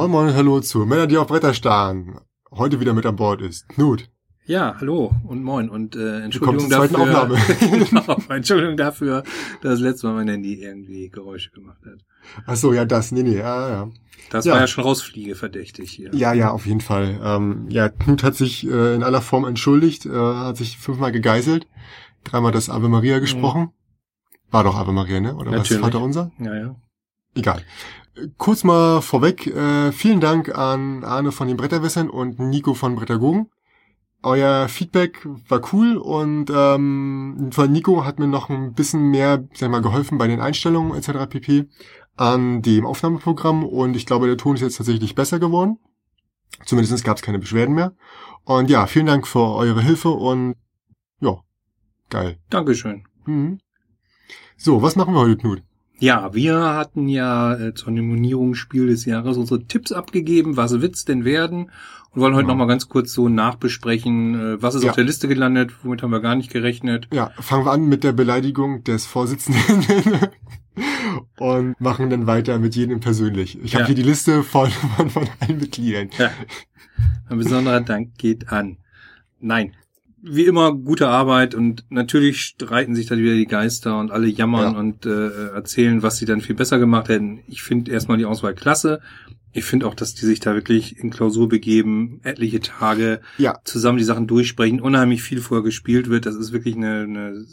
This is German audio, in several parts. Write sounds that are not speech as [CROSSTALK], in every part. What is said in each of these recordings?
Moin Moin, hallo zu Männer, die auf Bretter starren. Heute wieder mit an Bord ist Knut. Ja, hallo und moin und äh, Entschuldigung dafür. Aufnahme. [LAUGHS] genau, Entschuldigung dafür, dass das letzte Mal mein Handy irgendwie Geräusche gemacht hat. Ach so, ja, das, nee, nee, ja, ja. Das Ja. war ja schon rausfliege verdächtig hier. Ja, ja, auf jeden Fall. Ähm, ja, Knut hat sich äh, in aller Form entschuldigt, äh, hat sich fünfmal gegeißelt, dreimal das Ave Maria gesprochen. War doch Ave Maria, ne? Oder was? Natürlich. Vater unser? ja. ja. Egal. Kurz mal vorweg, äh, vielen Dank an Arne von den Bretterwässern und Nico von Brettergogen. Euer Feedback war cool und ähm, von Nico hat mir noch ein bisschen mehr, sag ich mal, geholfen bei den Einstellungen etc. pp. an dem Aufnahmeprogramm und ich glaube, der Ton ist jetzt tatsächlich besser geworden. Zumindest gab es keine Beschwerden mehr. Und ja, vielen Dank für eure Hilfe und ja, geil. Dankeschön. Mhm. So, was machen wir heute, Knut? Ja, wir hatten ja äh, zur Nominierung Spiel des Jahres unsere Tipps abgegeben, was wird's denn werden? Und wollen heute Ja. noch mal ganz kurz so nachbesprechen, äh, was ist Ja. auf der Liste gelandet, womit haben wir gar nicht gerechnet. Ja, fangen wir an mit der Beleidigung des Vorsitzenden [LAUGHS] und machen dann weiter mit jedem persönlich. Ich habe Ja. hier die Liste von, von, von allen Mitgliedern. Ja. Ein besonderer Dank geht an. Nein. Wie immer gute Arbeit und natürlich streiten sich da wieder die Geister und alle jammern Ja. und äh, erzählen, was sie dann viel besser gemacht hätten. Ich finde erstmal die Auswahl klasse. Ich finde auch, dass die sich da wirklich in Klausur begeben, etliche Tage Ja. zusammen die Sachen durchsprechen, unheimlich viel vorher gespielt wird. Das ist wirklich eine, eine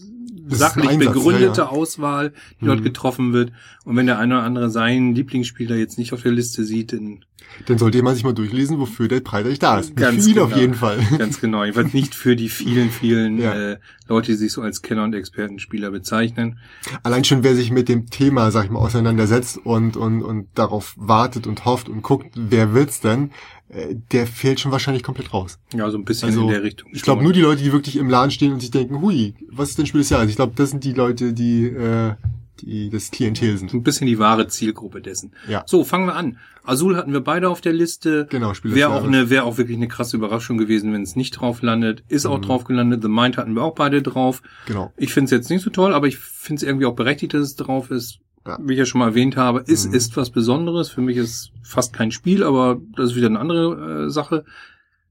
sachlich ein Einsatz, begründete ja, ja. Auswahl, die dort Mhm. getroffen wird. Und wenn der eine oder andere seinen Lieblingsspieler jetzt nicht auf der Liste sieht, dann Dann sollte man sich mal durchlesen, wofür der Preis eigentlich da ist. Ganz ihn genau. auf jeden Fall. Ganz genau. Jedenfalls nicht für die vielen, vielen Ja. äh, Leute, die sich so als Kenner und Expertenspieler bezeichnen. Allein schon, wer sich mit dem Thema, sag ich mal, auseinandersetzt und, und, und darauf wartet und hofft und guckt, wer wird's denn, der fehlt schon wahrscheinlich komplett raus. Ja, so ein bisschen Also, in der Richtung. Ich glaube nur die Leute, die wirklich im Laden stehen und sich denken, hui, was ist denn Spiel des Jahres? Ich glaube, das sind die Leute, die, äh, die das Klientel sind. so ein bisschen die wahre Zielgruppe dessen. Ja. So, fangen wir an. Azul hatten wir beide auf der Liste. Genau, Spiel des Wäre auch Jahres. eine, wäre auch wirklich eine krasse Überraschung gewesen, wenn es nicht drauf landet. Ist auch Mhm. drauf gelandet. The Mind hatten wir auch beide drauf. Genau. Ich finde es jetzt nicht so toll, aber ich finde es irgendwie auch berechtigt, dass es drauf ist. Ja. Wie ich ja schon mal erwähnt habe, es Mhm. ist was Besonderes. Für mich ist fast kein Spiel, aber das ist wieder eine andere äh, Sache.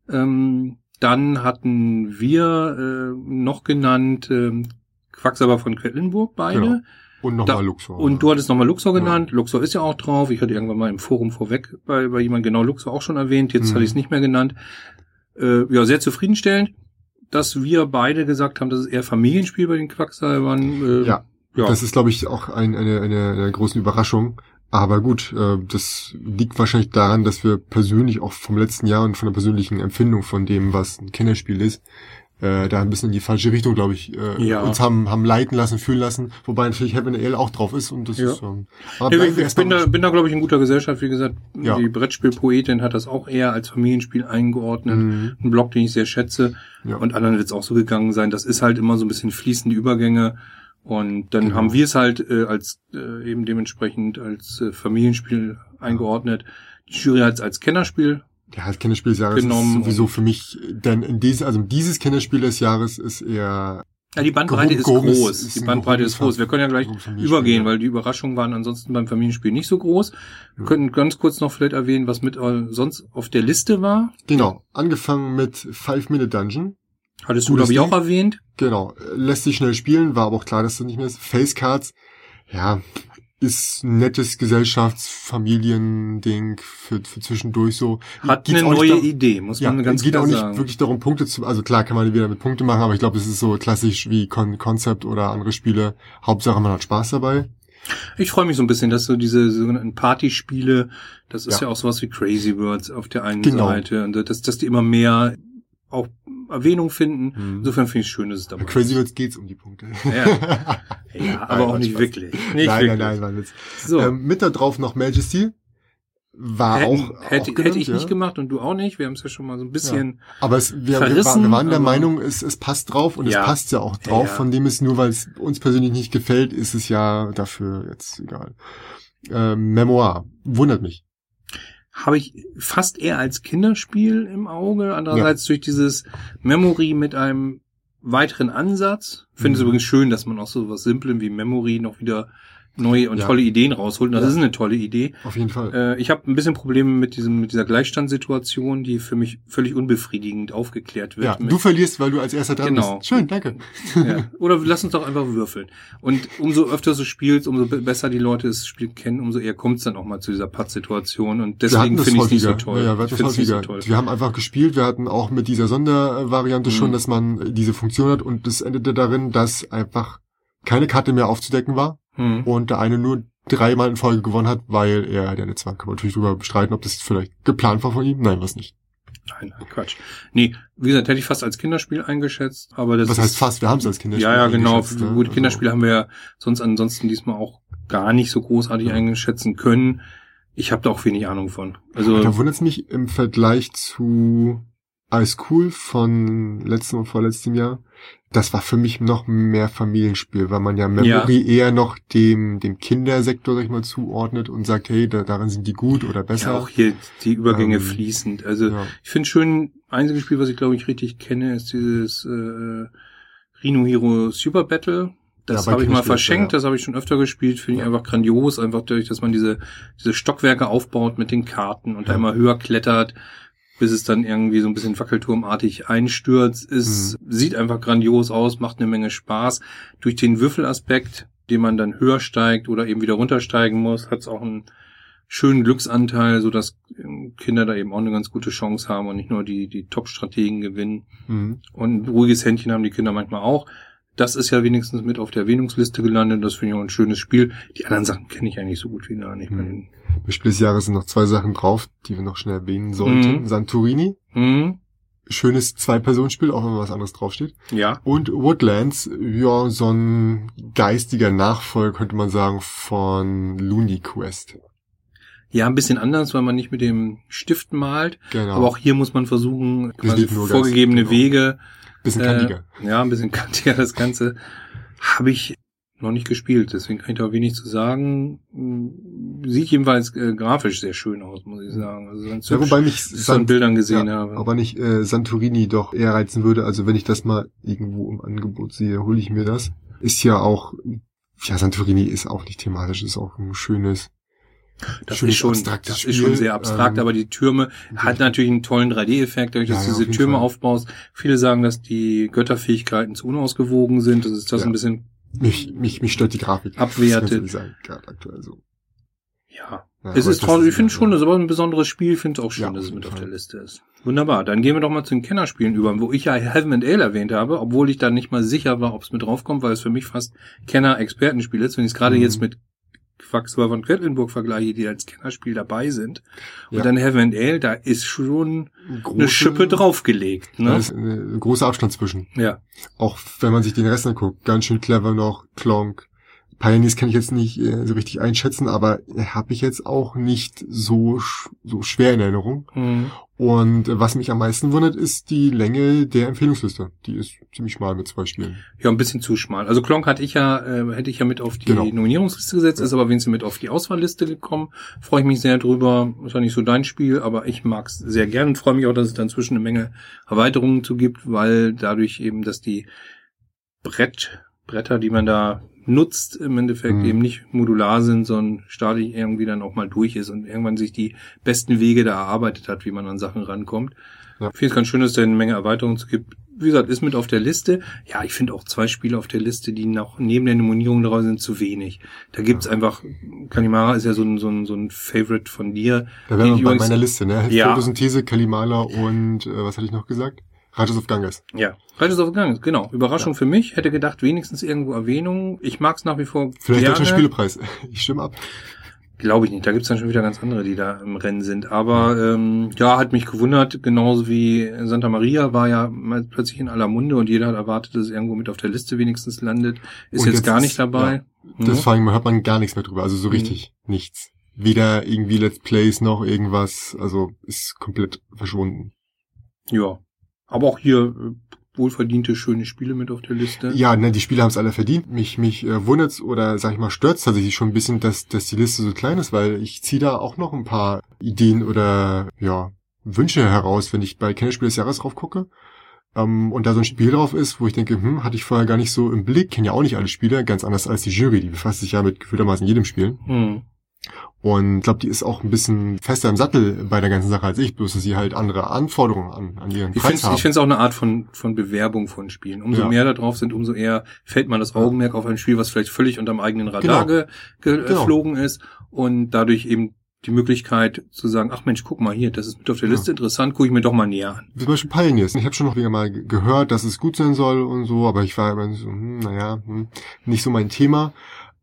Ähm, dann hatten wir äh, noch genannt ähm, Quacksalber von Quedlinburg beide. Genau. Und nochmal Luxor. Und du hattest nochmal Luxor Ja. genannt. Luxor ist ja auch drauf. Ich hatte irgendwann mal im Forum vorweg bei, bei jemand genau Luxor auch schon erwähnt. Jetzt Mhm. hatte ich es nicht mehr genannt. Äh, ja, sehr zufriedenstellend, dass wir beide gesagt haben, das ist eher Familienspiel bei den Quacksalbern. Äh, Ja. Ja. Das ist, glaube ich, auch ein, eine, eine, eine große Überraschung. Aber gut, äh, das liegt wahrscheinlich daran, dass wir persönlich auch vom letzten Jahr und von der persönlichen Empfindung von dem, was ein Kinderspiel ist, äh, da ein bisschen in die falsche Richtung, glaube ich, äh, Ja. uns haben, haben leiten lassen, fühlen lassen. Wobei natürlich Heaven Ale auch drauf ist und das Ja. ist ähm, aber Ja, ich, ich bin da, bin da glaube ich, in guter Gesellschaft. Wie gesagt, Ja. die Brettspielpoetin hat das auch eher als Familienspiel eingeordnet. Mhm. Ein Blog, den ich sehr schätze. Ja. Und anderen wird es auch so gegangen sein. Das ist halt immer so ein bisschen fließende Übergänge. Und dann Genau. haben wir es halt äh, als äh, eben dementsprechend als äh, Familienspiel eingeordnet. Die Jury hat es als Kennerspiel. Ja, das Kinderspiel des Jahres Genommen ist sowieso für mich, denn in dieses, also dieses Kinderspiel des Jahres ist eher Ja, die Bandbreite ist groß. ist die ein Bandbreite ist groß. Wir können ja gleich übergehen, weil die Überraschungen waren ansonsten beim Familienspiel nicht so groß. Wir Ja. könnten ganz kurz noch vielleicht erwähnen, was mit äh, sonst auf der Liste war. Genau, angefangen mit Five Minute Dungeon. Hattest du, glaube ich, auch erwähnt. Genau, lässt sich schnell spielen, war aber auch klar, dass das nicht mehr ist. Face Cards, ja, ist ein nettes Gesellschaftsfamiliending für, für zwischendurch so. Hat Geht's eine neue da- Idee, muss Ja, man ganz es geht klar auch nicht sagen. wirklich darum, Punkte zu, also klar kann man wieder mit Punkte machen, aber ich glaube, es ist so klassisch wie Con Concept oder andere Spiele. Hauptsache man hat Spaß dabei. Ich freue mich so ein bisschen, dass so diese sogenannten Partyspiele, das ist Ja. ja, auch sowas wie Crazy Words auf der einen Genau. Seite und dass, dass die immer mehr auch Erwähnung finden. Mhm. Insofern finde ich es schön, dass es dabei Bei Crazy geht's um die Punkte. Ja. [LAUGHS] Ja, aber Nein, auch nicht Spaß. wirklich. Nicht nein, wirklich. nein, nein, nein. So, Ähm, mit da drauf noch Majesty. War hätten, auch, hätte, auch hätte genannt, ich ja. nicht gemacht und du auch nicht. Wir haben es ja schon mal so ein bisschen. Aber es, wir, verrissen, wir waren der Meinung, es, es passt drauf und Ja. es passt ja auch drauf. Ja, ja. Von dem es nur, weil es uns persönlich nicht gefällt, ist es ja dafür jetzt egal. Ähm, Memoir. Wundert mich. Habe ich fast eher als Kinderspiel im Auge. Andererseits durch dieses Memory mit einem weiteren Ansatz. Finde es Mhm. übrigens schön, dass man auch so was Simplem wie Memory noch wieder neue und Ja. tolle Ideen rausholt. Und das Ja. ist eine tolle Idee. Auf jeden Fall. Äh, ich habe ein bisschen Probleme mit diesem mit dieser Gleichstandssituation, die für mich völlig unbefriedigend aufgeklärt wird. ja, du verlierst, weil du als erster dran Genau. bist. Schön, danke. ja. [LAUGHS] Oder lass uns doch einfach würfeln. Und umso öfter du spielst, umso be- besser die Leute das Spiel kennen, umso eher kommt es dann auch mal zu dieser Pattsituation. Und deswegen finde ich es nicht so toll. Ja, ja, wir ich nicht so toll. Wir haben einfach gespielt. Wir hatten auch mit dieser Sondervariante Mhm. schon, dass man diese Funktion hat und das endete darin, dass einfach keine Karte mehr aufzudecken war Hm. und der eine nur dreimal in Folge gewonnen hat, weil er, der letzte war, kann man natürlich drüber bestreiten, ob das vielleicht geplant war von ihm. Nein, was nicht. Nein, nein, Quatsch. Nee, wie gesagt, hätte ich fast als Kinderspiel eingeschätzt, aber das Was heißt fast? Wir haben es als Kinderspiel Ja, ja, genau. ne? Gut, Also- Kinderspiele haben wir ja sonst ansonsten diesmal auch gar nicht so großartig Ja. eingeschätzen können. Ich habe da auch wenig Ahnung von. Also Da wundert es mich im Vergleich zu Alles Cool von letztem und vorletztem Jahr. Das war für mich noch mehr Familienspiel, weil man ja Memory eher noch dem, dem Kindersektor, sag ich mal, zuordnet und sagt, hey, da, darin sind die gut oder besser. ja, auch hier die Übergänge Ähm, fließend. Also Ja. ich finde schön, einziges Spiel, was ich glaube ich richtig kenne, ist dieses äh, Rhino Hero Super Battle. Das Ja, habe ich mal verschenkt, ja. das habe ich schon öfter gespielt, finde ich Ja. einfach grandios, einfach dadurch, dass man diese, diese Stockwerke aufbaut mit den Karten und da Ja. immer höher klettert, bis es dann irgendwie so ein bisschen wackelturmartig einstürzt. Ist, Mhm. sieht einfach grandios aus, macht eine Menge Spaß. Durch den Würfelaspekt, den man dann höher steigt oder eben wieder runtersteigen muss, hat es auch einen schönen Glücksanteil, so dass ähm, Kinder da eben auch eine ganz gute Chance haben und nicht nur die, die Top-Strategen gewinnen. Mhm. Und ein ruhiges Händchen haben die Kinder manchmal auch. Das ist ja wenigstens mit auf der Erwähnungsliste gelandet. Das finde ich auch ein schönes Spiel. Die anderen Sachen kenne ich eigentlich so gut wie gar nicht. Hm. Im Spiel des Jahres sind noch zwei Sachen drauf, die wir noch schnell erwähnen sollten. Mhm. Santorini, Hm, schönes Zwei-Personen-Spiel, auch wenn was anderes draufsteht. ja. Und Woodlands, ja, so ein geistiger Nachfolger, könnte man sagen, von Looney Quest. Ja, ein bisschen anders, weil man nicht mit dem Stift malt. Genau. Aber auch hier muss man versuchen, quasi vorgegebene ganz, genau. Wege. Bisschen äh, kantiger. Ja, ein bisschen [LAUGHS] kantiger das Ganze. Habe ich noch nicht gespielt, deswegen kann ich da wenig zu sagen. Hm, Sieht jedenfalls äh, grafisch sehr schön aus, muss ich sagen. Also ganz Ja, wobei mich wie ich es an Sant Bildern gesehen ja, habe. aber nicht äh, Santorini doch eher reizen würde. Also wenn ich das mal irgendwo im Angebot sehe, hole ich mir das. Ist ja auch, ja, Santorini ist auch nicht thematisch, ist auch ein schönes, Das ist schon, das Spiel. ist schon sehr abstrakt, Ähm, aber die Türme hat natürlich einen tollen 3D-Effekt, dadurch, dass Ja, du auf diese Türme Fall. aufbaust. Viele sagen, dass die Götterfähigkeiten zu unausgewogen sind. Das ist das Ja. ein bisschen, mich, mich, mich stört die Grafik. Abwertet. Das sagen, gerade aktuell so. ja. Ja, es ist traurig, ich finde schon, das ist aber ein besonderes Spiel. Ich finde es auch schön, Ja, dass es mit auf der. Liste ist. Wunderbar. Dann gehen wir doch mal zu den Kennerspielen über, wo ich ja [LAUGHS] Heaven and Ale erwähnt habe, obwohl ich da nicht mal sicher war, ob es mit draufkommt, weil es für mich fast Kenner-Expertenspiel ist. Wenn ich es gerade Mhm. jetzt mit Quacksilber von Quedlinburg vergleiche, die als Kennerspiel dabei sind. Und Ja. dann Heaven and Ale, da ist schon Große, eine Schippe draufgelegt. Da Ne? ist ein großer Abstand zwischen. Ja. Auch wenn man sich den Rest anguckt. Ganz schön clever noch, Klonk. Pioneers kann ich jetzt nicht äh, so richtig einschätzen, aber habe ich jetzt auch nicht so, sch so schwer in Erinnerung. Mhm. Und äh, was mich am meisten wundert, ist die Länge der Empfehlungsliste. Die ist ziemlich schmal mit zwei Spielen. Ja, ein bisschen zu schmal. Also Klonk hatte ich ja, äh, hätte ich ja mit auf die Genau. Nominierungsliste gesetzt, ist aber wenigstens mit auf die Auswahlliste gekommen. Freue ich mich sehr drüber. Ist ja nicht so dein Spiel, aber ich mag es sehr gern und freue mich auch, dass es dann zwischen eine Menge Erweiterungen zu gibt, weil dadurch eben, dass die Brett, Bretter, die man da nutzt, im Endeffekt Mhm. eben nicht modular sind, sondern statisch irgendwie dann auch mal durch ist und irgendwann sich die besten Wege da erarbeitet hat, wie man an Sachen rankommt. Ja. Ich finde es ganz schön, dass es da eine Menge Erweiterungen gibt. Wie gesagt, ist mit auf der Liste. Ja, ich finde auch zwei Spiele auf der Liste, die noch neben der Nominierung drauf sind, zu wenig. Da gibt's einfach, Kalimara ist ja so ein, so ein, so ein Favorite von dir. Da wären wir bei meiner Liste, ne? Ja. Photosynthese, Kalimala und äh, was hatte ich noch gesagt? Rajas of Ganges. Ja. Reiches auf Gang, genau. Überraschung für mich. Hätte gedacht, wenigstens irgendwo Erwähnung. Ich mag's nach wie vor Vielleicht gerne. deutscher Spielepreis. [LAUGHS] Ich stimme ab. Glaube ich nicht. Da gibt's dann schon wieder ganz andere, die da im Rennen sind. Aber ähm, ja, hat mich gewundert. Genauso wie Santa Maria war ja mal plötzlich in aller Munde und jeder hat erwartet, dass es irgendwo mit auf der Liste wenigstens landet. Ist Und jetzt, gar nicht dabei. Das Mhm. vor allem hört man gar nichts mehr drüber. Also so Mhm. richtig nichts. Weder irgendwie Let's Plays noch irgendwas. Also ist komplett verschwunden. Ja. Aber auch hier äh, wohlverdiente, schöne Spiele mit auf der Liste. Ja, ne, die Spiele haben es alle verdient. Mich, mich äh, wundert's oder sag ich mal stört's tatsächlich schon ein bisschen, dass, dass die Liste so klein ist, weil ich ziehe da auch noch ein paar Ideen oder ja Wünsche heraus, wenn ich bei Kennerspiel des Jahres drauf gucke. ähm, und da so ein Spiel drauf ist, wo ich denke, hm, hatte ich vorher gar nicht so im Blick, kenne ja auch nicht alle Spiele, ganz anders als die Jury, die befasst sich ja mit gefühltermaßen jedem Spiel. Hm. Und ich glaube, die ist auch ein bisschen fester im Sattel bei der ganzen Sache als ich, bloß dass sie halt andere Anforderungen an, an ihren Ich Preis finde haben. es auch eine Art von, von Bewerbung von Spielen. Umso Ja. mehr da drauf sind, umso eher fällt man das Augenmerk auf ein Spiel, was vielleicht völlig unterm eigenen Radar Genau. ge, Genau. geflogen ist und dadurch eben die Möglichkeit zu sagen, ach Mensch, guck mal hier, das ist mit auf der Ja. Liste interessant, gucke ich mir doch mal näher an. Zum Beispiel Pioneers. Ich habe schon noch wieder mal ge- gehört, dass es gut sein soll und so, aber ich war immer so, hm, naja, hm, nicht so mein Thema.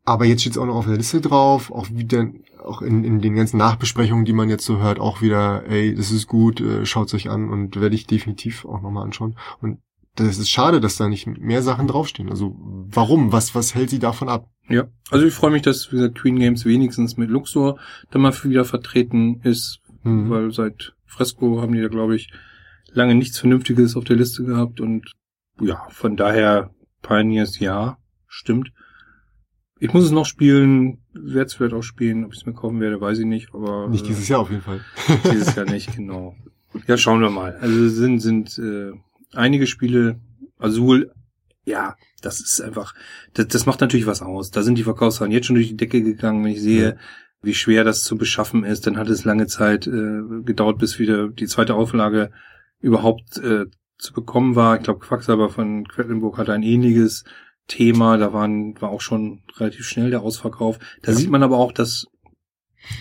Aber jetzt steht es auch noch auf der Liste drauf, auch wieder, auch in, in den ganzen Nachbesprechungen, die man jetzt so hört, auch wieder, ey, das ist gut, äh, schaut's euch an und werde ich definitiv auch nochmal anschauen. Und das ist schade, dass da nicht mehr Sachen draufstehen. Also warum? Was, was hält sie davon ab? Ja, also ich freue mich, dass wie gesagt, Queen Games wenigstens mit Luxor dann mal wieder vertreten ist, Hm. weil seit Fresco haben die da, glaube ich, lange nichts Vernünftiges auf der Liste gehabt und ja, von daher Pioneers ja, stimmt. Ich muss es noch spielen, werde es vielleicht auch spielen, ob ich es mir kaufen werde, weiß ich nicht, aber Nicht äh, dieses Jahr auf jeden Fall. dieses Jahr nicht, genau. Ja, schauen wir mal. Also es sind sind äh, einige Spiele, Azul, ja, das ist einfach, das, das macht natürlich was aus. Da sind die Verkaufszahlen jetzt schon durch die Decke gegangen, wenn ich sehe, Ja. wie schwer das zu beschaffen ist. Dann hat es lange Zeit äh, gedauert, bis wieder die zweite Auflage überhaupt äh, zu bekommen war. Ich glaube, Quacksalber von Quedlinburg hatte ein ähnliches Thema. Da waren, war auch schon relativ schnell der Ausverkauf. Da Ja. sieht man aber auch, dass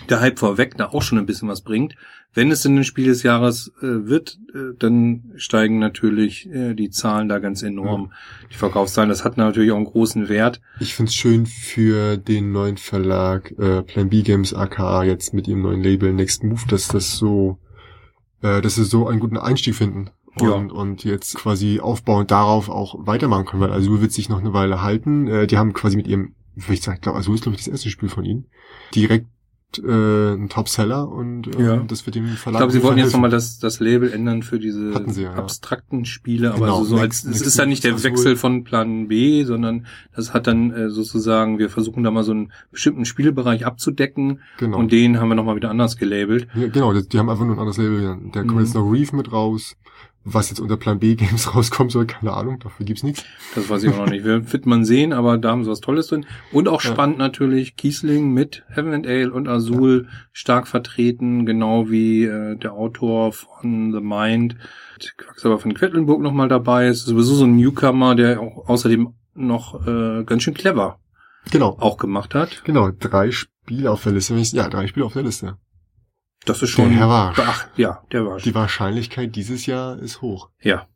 der Hype vorweg da auch schon ein bisschen was bringt. Wenn es in ein Spiel des Jahres äh, wird, äh, dann steigen natürlich äh, die Zahlen da ganz enorm. Die Verkaufszahlen, das hat natürlich auch einen großen Wert. Ich find's schön für den neuen Verlag äh, Plan B Games aka jetzt mit ihrem neuen Label Next Move, dass das so, äh, dass sie so einen guten Einstieg finden Ja. und, und jetzt quasi aufbauend darauf auch weitermachen können, weil Azul wird sich noch eine Weile halten. Äh, die haben quasi mit ihrem, wie ich sag, ich glaube, Azul ist glaube ich das erste Spiel von ihnen, direkt äh, ein Topseller und äh, Ja. das wird dem Ich Verlag. glaube, sie wollten jetzt nochmal das, das Label ändern für diese ja, ja. abstrakten Spiele, aber Genau, so, so Next- als es ist dann nicht der. Wechsel von Plan B, sondern das hat dann äh, sozusagen, wir versuchen da mal so einen bestimmten Spielbereich abzudecken Genau. und den haben wir nochmal wieder anders gelabelt. Ja, genau, die, die haben einfach nur ein anderes Label. Da kommt Mhm. jetzt noch Reef mit raus. Was jetzt unter Plan B Games [LAUGHS] rauskommen soll, keine Ahnung, dafür gibt's nichts. Das weiß ich auch noch nicht. Wir- Wird man sehen, aber da haben sie was Tolles drin. Und auch Ja. spannend natürlich, Kiesling mit Heaven and Ale und Azul stark vertreten, genau wie äh, der Autor von The Mind, Quacksalber von Quedlinburg nochmal dabei ist. Sowieso so ein Newcomer, der auch außerdem noch äh, ganz schön clever Genau. auch gemacht hat. Genau, drei Spiele auf der Liste. Ja, drei Spiele auf der Liste. Das ist schon... Der Warsch. Ach, ja, der war Die Wahrscheinlichkeit dieses Jahr ist hoch. Ja.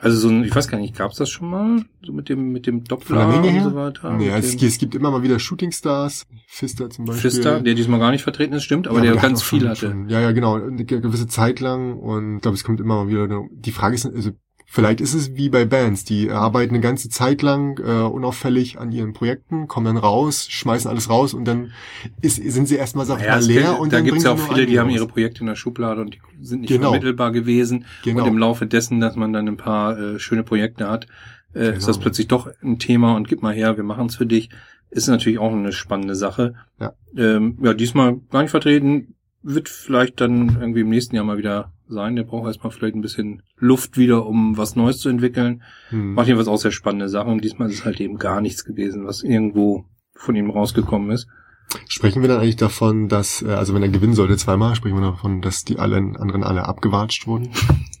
Also so ein, ich weiß gar nicht, gab's das schon mal? So mit dem, mit dem Doppler der und so weiter? nee, es, es gibt immer mal wieder Shooting Stars. Fister zum Beispiel. Fister, der diesmal gar nicht vertreten ist, stimmt, aber Ja, der hat ganz auch viel schon- hatte. Schon, ja, ja, genau. Eine ge- gewisse Zeit lang. Und ich glaube, es kommt immer mal wieder. Die Frage ist, also vielleicht ist es wie bei Bands. Die arbeiten eine ganze Zeit lang äh, unauffällig an ihren Projekten, kommen dann raus, schmeißen alles raus und dann ist, sind sie erstmal, sag Ja, mal, leer. gibt- und da dann gibt's ja auch viele, die haben ihre. Projekte in der Schublade und die sind nicht Genau. vermittelbar gewesen. Genau. Und im Laufe dessen, dass man dann ein paar äh, schöne Projekte hat, äh, Genau. ist das plötzlich doch ein Thema und gib mal her, wir machen's für dich. Ist natürlich auch eine spannende Sache. Ja. Ähm, ja, diesmal gar nicht vertreten, wird vielleicht dann irgendwie im nächsten Jahr mal wieder sein. Der braucht erstmal vielleicht ein bisschen Luft wieder, um was Neues zu entwickeln. Hm. Macht jedenfalls auch sehr spannende Sachen. Und diesmal ist es halt eben gar nichts gewesen, was irgendwo von ihm rausgekommen ist. Sprechen wir dann eigentlich davon, dass, äh, also wenn er gewinnen sollte zweimal, sprechen wir davon, dass die allen anderen alle abgewatscht wurden? [LAUGHS]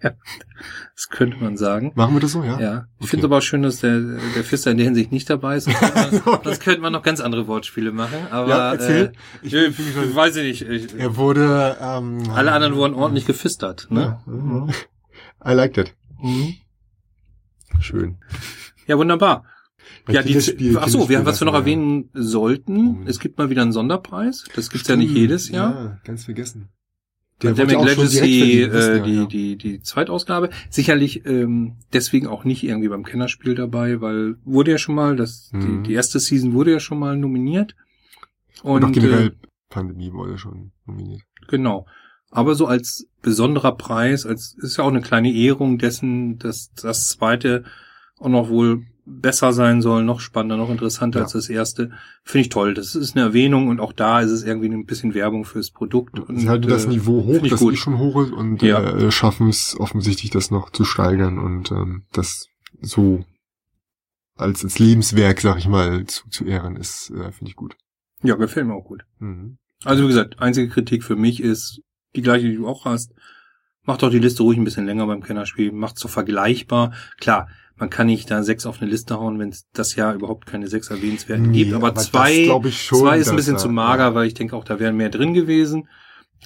Das könnte man sagen. Machen wir das so, ja? Ja, ich Okay. finde es aber auch schön, dass der, der Fister in der Hinsicht nicht dabei ist. Sonst könnte man, Okay. sonst könnte man noch ganz andere Wortspiele machen. Aber Ja, erzähl. Äh, Ich- ich, ich- ich- weiß ich nicht. Ich, Er wurde, ähm, alle anderen wurden ordentlich gefistert. Ne? Ja, mhm. [LAUGHS] I liked it. Mhm. Schön. Ja, wunderbar. Ja, die, ach so, wir, was wir noch ja. erwähnen sollten, Mhm. es gibt mal wieder einen Sonderpreis. Das gibt's ja nicht Stimmt, jedes Jahr. Ja, ganz vergessen. Pandemic Legacy, äh, die, ja. die, die Zweitausgabe. Sicherlich ähm, deswegen auch nicht irgendwie beim Kennerspiel dabei, weil wurde ja schon mal, das, Mhm. die, die erste Season wurde ja schon mal nominiert. Und, Und, auch generell äh, Pandemie wurde schon nominiert. genau. Aber so als besonderer Preis, als ist ja auch eine kleine Ehrung dessen, dass das zweite auch noch wohl besser sein soll, noch spannender, noch interessanter Ja. als das erste. Finde ich toll. Das ist eine Erwähnung und auch da ist es irgendwie ein bisschen Werbung fürs Produkt. Und, Sie halten das äh, Niveau hoch, das gut. eh schon hoch ist und Ja. äh, schaffen es offensichtlich, das noch zu steigern und ähm, das so als, als Lebenswerk, sag ich mal, zu, zu ehren ist, äh, finde ich gut. Ja, gefällt mir auch gut. Mhm. Also wie gesagt, einzige Kritik für mich ist die gleiche, die du auch hast. Macht doch die Liste ruhig ein bisschen länger beim Kennerspiel, macht's so vergleichbar. Klar, man kann nicht da sechs auf eine Liste hauen, wenn es das Jahr überhaupt keine sechs erwähnenswerten Nee, gibt. Aber, aber das zwei, ich schon, zwei ist ein bisschen da- zu mager, ja. weil ich denke auch, da wären mehr drin gewesen.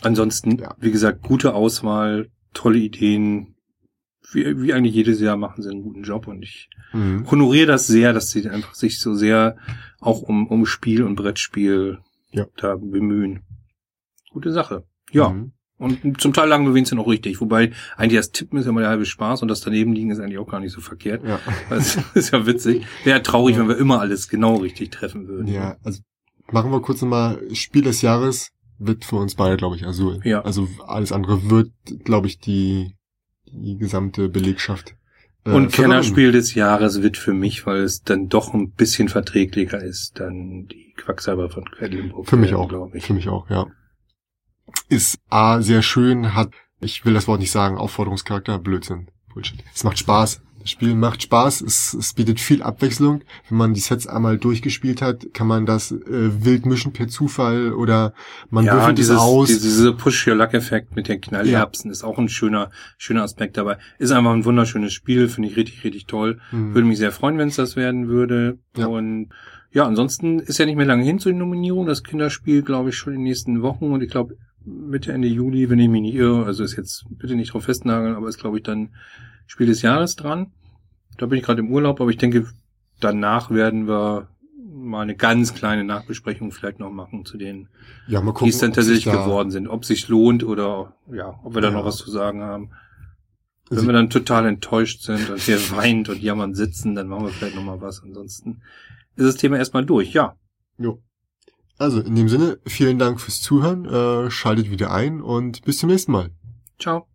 Ansonsten, Ja. wie gesagt, gute Auswahl, tolle Ideen. Wie, wie eigentlich jedes Jahr machen sie einen guten Job und ich Mhm. honoriere das sehr, dass sie einfach sich so sehr auch um, um Spiel und Brettspiel Ja. da bemühen. Gute Sache. Ja. Mhm. Und zum Teil lagen wir wenigstens noch richtig. Wobei eigentlich das Tippen ist ja mal der halbe Spaß und das daneben liegen ist eigentlich auch gar nicht so verkehrt. Ja. [LAUGHS] Das ist ja witzig. Wäre traurig, wenn wir immer alles genau richtig treffen würden. ja, also machen wir kurz nochmal, Spiel des Jahres wird für uns beide, glaube ich, Azul. Ja. Also alles andere wird, glaube ich, die, die gesamte Belegschaft. äh, Und. Kennerspiel des Jahres wird für mich, weil es dann doch ein bisschen verträglicher ist, dann die Quacksalber von Quedlinburg. Für mich auch. glaube ich. Für mich auch, ja. Ist A, sehr schön, hat, ich will das Wort nicht sagen, Aufforderungscharakter, Blödsinn, Bullshit. Es macht Spaß. Das Spiel macht Spaß, es, es bietet viel Abwechslung. Wenn man die Sets einmal durchgespielt hat, kann man das äh, wild mischen per Zufall oder man ja, würfelt dieses, es aus. diese Push-Your-Luck-Effekt mit den Knallerbsen ist auch ein schöner, schöner Aspekt dabei. Ist einfach ein wunderschönes Spiel, finde ich richtig, richtig toll. Hm. Würde mich sehr freuen, wenn es das werden würde. Ja. Und ja, ansonsten ist ja nicht mehr lange hin zu den Nominierungen. Das Kinderspiel, glaube ich, schon in den nächsten Wochen. Und ich glaube, Mitte, Ende Juli, wenn ich mich nicht irre, also ist jetzt bitte nicht drauf festnageln, aber ist, glaube ich, dann Spiel des Jahres dran. Da bin ich gerade im Urlaub, aber ich denke, danach werden wir mal eine ganz kleine Nachbesprechung vielleicht noch machen zu den, ja, mal gucken, es dann tatsächlich da- geworden sind. Ob sich lohnt oder ja, ob wir da Ja. noch was zu sagen haben. Wenn Also- wir dann total enttäuscht sind und hier [LAUGHS] weint und jammern sitzen, dann machen wir vielleicht noch mal was. Ansonsten ist das Thema erstmal durch. Ja, Jo. Also, in dem Sinne, vielen Dank fürs Zuhören, äh, schaltet wieder ein und bis zum nächsten Mal. ciao.